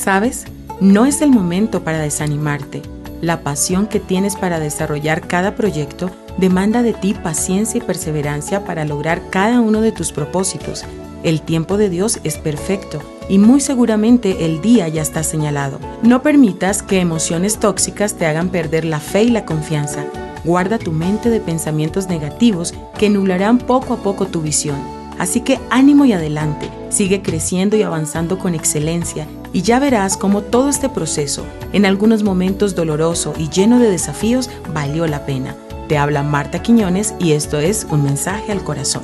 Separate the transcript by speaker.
Speaker 1: ¿Sabes? No es el momento para desanimarte. La pasión que tienes para desarrollar cada proyecto demanda de ti paciencia y perseverancia para lograr cada uno de tus propósitos. El tiempo de Dios es perfecto y muy seguramente el día ya está señalado. No permitas que emociones tóxicas te hagan perder la fe y la confianza. Guarda tu mente de pensamientos negativos que nublarán poco a poco tu visión. Así que ánimo y adelante, sigue creciendo y avanzando con excelencia y ya verás cómo todo este proceso, en algunos momentos doloroso y lleno de desafíos, valió la pena. Te habla Marta Quiñones y esto es Un mensaje al corazón.